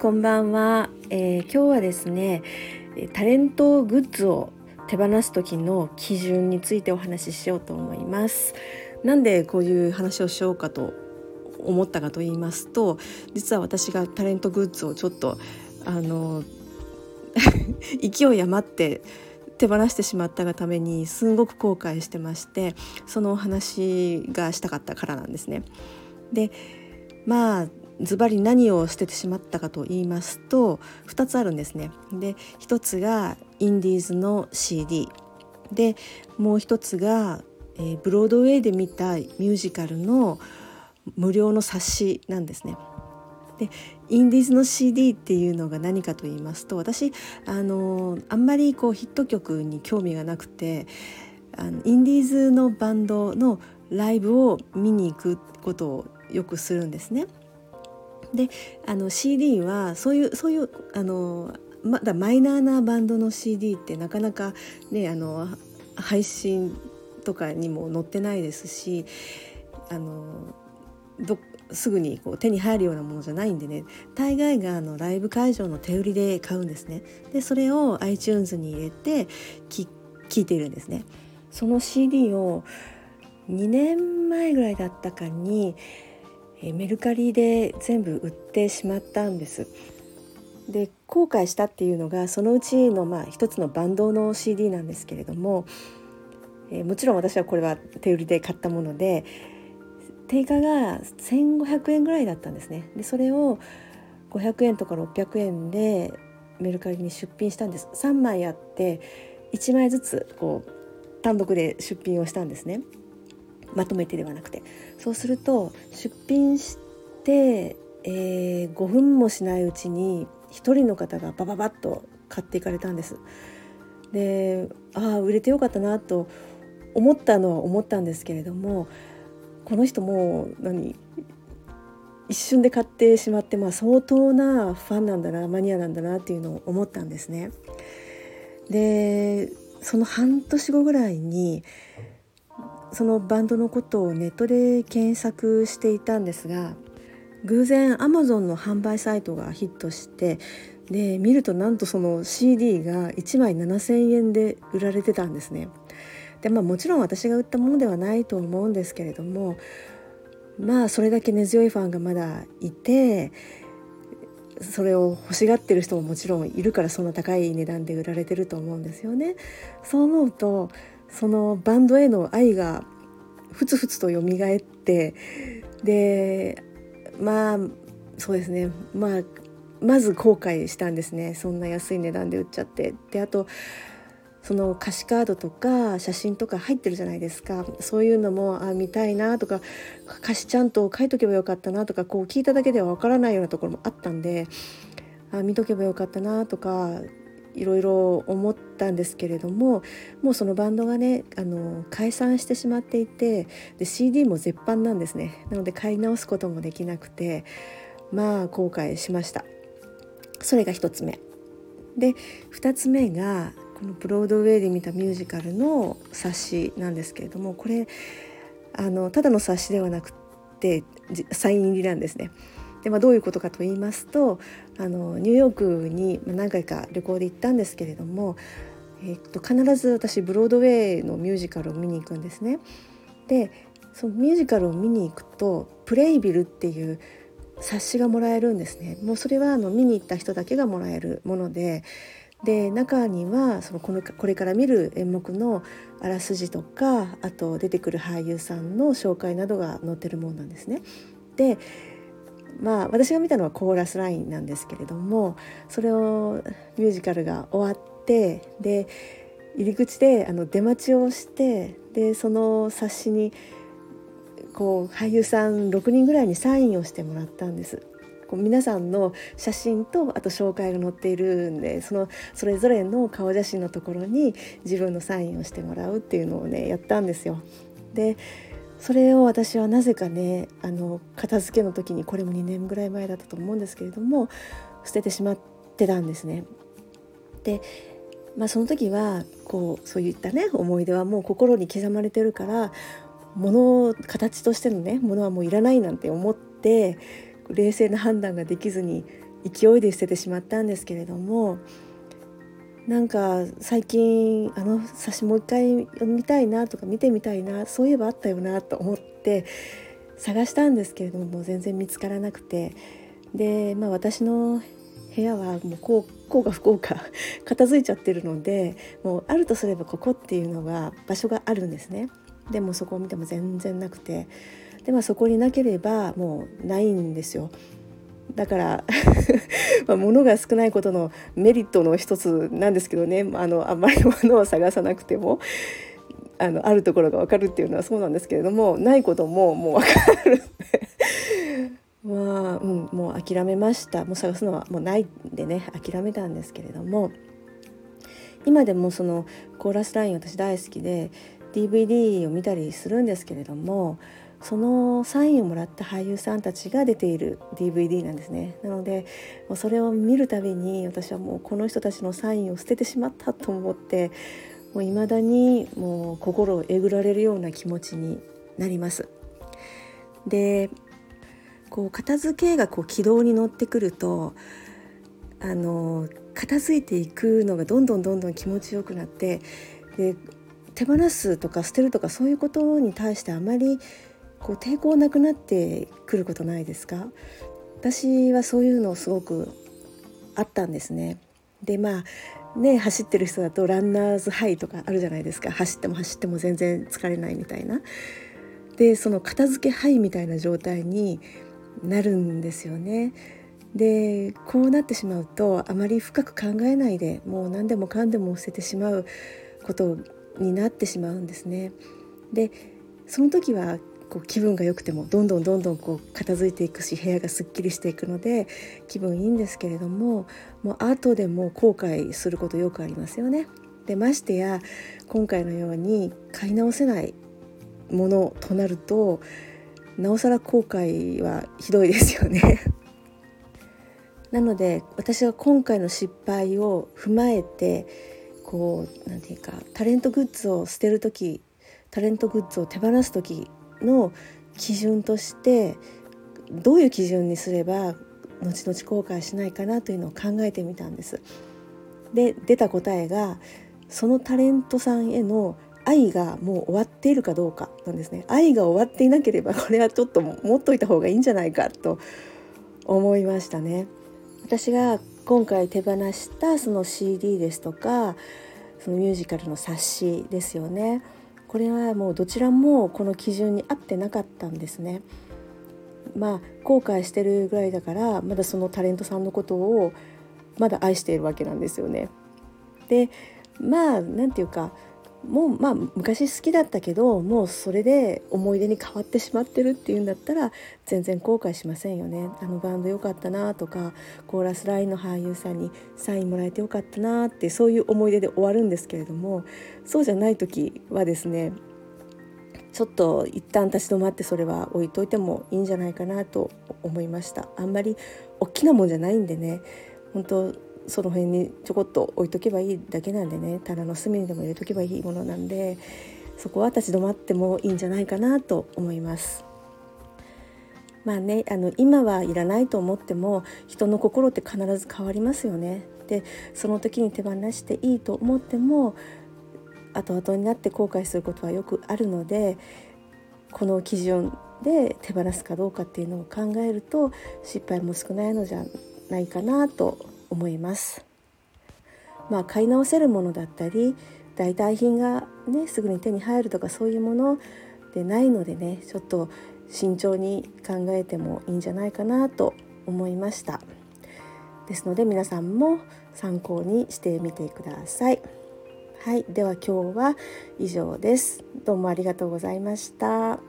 こんばんは、えー、今日はですねタレントグッズを手放す時の基準についてお話ししようと思いますなんでこういう話をしようかと思ったかと言いますと実は私がタレントグッズをちょっとあの 勢い余って手放してしまったがためにすんごく後悔してましてそのお話がしたかったからなんですね。でまあズバリ何を捨ててしまったかと言いますと2つあるんですね。で1つがインディーズの CD でもう1つが、えー、ブロードウェイで見たミュージカルの無料の冊子なんですね。でインディーズの CD っていうのが何かと言いますと私あのあんまりこうヒット曲に興味がなくてあのインディーズのバンドのライブを見に行くことをよくするんですね。であの CD はそういうそういうあのまだマイナーなバンドの CD ってなかなかねあの配信とかにも載ってないですしあのすぐにこう手に入るようなものじゃないんでね大概があのライブ会場の手売りで買うんですね。でそれを iTunes に入れて聴いているんですね。その CD を2年前ぐらいだったかにメルカリで全部売ってしまったんです。で後悔したっていうのがそのうちのまあ一つのバンドの CD なんですけれども、え、もちろん私はこれは手売りで買ったもので定価が1,500円ぐらいだったんですね。でそれを500円とか600円でメルカリに出品したんです。3枚あって1枚ずつこう単独で出品をしたんですね。まとめてではなくてそうすると出品して、えー、5分もしないうちに1人の方がバババッと買っていかれたんですでああ売れてよかったなと思ったのは思ったんですけれどもこの人もう何一瞬で買ってしまって、まあ、相当なファンなんだなマニアなんだなっていうのを思ったんですね。でその半年後ぐらいにそのバンドのことをネットで検索していたんですが偶然アマゾンの販売サイトがヒットしてで見るとなんとその CD が1枚7,000円で売られてたんですね。でまあもちろん私が売ったものではないと思うんですけれどもまあそれだけ根強いファンがまだいてそれを欲しがってる人ももちろんいるからそんな高い値段で売られてると思うんですよね。そう思うとそのバンドへの愛がふつふつと蘇ってでまあそうですね。まあまず後悔したんですね。そんな安い値段で売っちゃって。であとその歌詞カードとか写真とか入ってるじゃないですか。そういうのもあ見たいなとか歌詞ちゃんと書いとけばよかったなとかこう聞いただけではわからないようなところもあったんであ見とけばよかったなとかいろいろ思ったんですけれどももうそのバンドがねあの解散してしまっていてで CD も絶版なんですね。なので買い直すこともできなくてまあ後悔しました。それが1つ目。で2つ目がこのブロードウェイで見たミュージカルの冊子なんですけれどもこれあのただの冊子ではなくてサイン入りなんですね。でまあ、どういうことかと言いますとあのニューヨークに何回か旅行で行ったんですけれども、えー、と必ず私ブロードウェイのミュージカルを見に行くんですね。でそのミュージカルを見に行くとプレイビルっていう冊子がもらえるんですね。もうそれはあの見に行った人だけがもらえるものでで中にはそのこのこれから見る演目のあらすじとかあと出てくる俳優さんの紹介などが載ってるものなんですね。でまあ私が見たのはコーラスラインなんですけれどもそれをミュージカルが終わってで入り口であの出待ちをしてでその冊子にこう俳優さん6人ぐらいにサインをしてもらったんです。皆さんの写真とあと紹介が載っているんでそのそれぞれの顔写真のところに自分のサインをしてもらうっていうのをねやったんですよ。でそれを私はなぜかねあの片付けの時にこれも2年ぐらい前だったと思うんですけれども捨ててしまってたんですね。でまあその時はこうそういったね思い出はもう心に刻まれてるから物を形としてのねものはもういらないなんて思って冷静な判断ができずに勢いで捨ててしまったんですけれどもなんか最近あの冊子もう一回読みたいなとか見てみたいなそういえばあったよなと思って探したんですけれども全然見つからなくてで、まあ、私の部屋はもうこうこうか不幸か 片付いちゃってるのでもうあるとすればここっていうのが場所があるんですね。でもそこを見ても全然なくてで、まあ、そこになければもうないんですよ。だから まあ物が少ないことのメリットの一つなんですけどね。あのあんまり物を探さなくてもあのあるところが分かるっていうのはそうなんですけれどもないことももう分かる まあ、うん、もう諦めました。もう探すのはもうないんでね。諦めたんですけれども。今でもそのコーラスライン私大好きで DVD を見たりするんですけれどもそのサインをもらった俳優さんたちが出ている DVD なんですねなのでそれを見るたびに私はもうこの人たちのサインを捨ててしまったと思ってもう未だにもう心をえぐられるような気持ちになります。でこう片付けがこう軌道に乗ってくるとあの片付いていくのがどんどんどんどん気持ちよくなってで手放すとか捨てるとかそういうことに対してあまりこう抵抗なくなってくることないですか？私はそういうのすごくあったんですね。でまあね走ってる人だとランナーズハイとかあるじゃないですか走っても走っても全然疲れないみたいな。でその片付けハイみたいな状態になるんですよね。でこうなってしまうとあまり深く考えないでもう何でもかんでも捨ててしまうことになってしまうんですね。でその時はこう気分が良くてもどんどんどんどんこう片付いていくし部屋がすっきりしていくので気分いいんですけれどももう後でも後悔することよくありますよね。でましてや今回のように買い直せないものとなるとなおさら後悔はひどいですよね なので私は今回の失敗を踏まえてこう何て言うかタレントグッズを捨てる時タレントグッズを手放す時の基準としてどういう基準にすれば後々後悔しないかなというのを考えてみたんです。で出た答えがそのタレントさんへの愛がもう終わっているかどうかなんですね愛が終わっていなければこれはちょっと持っといた方がいいんじゃないかと思いましたね私が今回手放したその CD ですとかそのミュージカルの冊子ですよね。これはもうどちらもこの基準に合ってなかったんですね。まあ後悔してるぐらいだからまだそのタレントさんのことをまだ愛しているわけなんですよね。でまあ何て言うかもうまあ昔好きだったけどもうそれで思い出に変わってしまってるっていうんだったら全然後悔しませんよね。あのバンド良かったなとかコーラスラインの俳優さんにサインもらえてよかったなってそういう思い出で終わるんですけれどもそうじゃない時はですねちょっと一旦立ち止まってそれは置いといてもいいんじゃないかなと思いました。あんまり大きなもんじゃないんでね本当その辺にちょこっと置いとけばいいだけなんでね棚の隅にでも入れとけばいいものなんでそこは立ち止まってもいいんじゃないかなと思います。まあね、あの今はいらないと思っても人の心って必ず変わりますよね。でその時に手放していいと思っても後々になって後悔することはよくあるのでこの基準で手放すかどうかっていうのを考えると失敗も少ないのじゃないかなと思います。まあ、買い直せるものだったり代替品がねすぐに手に入るとかそういうものでないのでねちょっと慎重に考えてもいいんじゃないかなと思いました。ですので皆さんも参考にしてみてください。はいでは今日は以上です。どうもありがとうございました。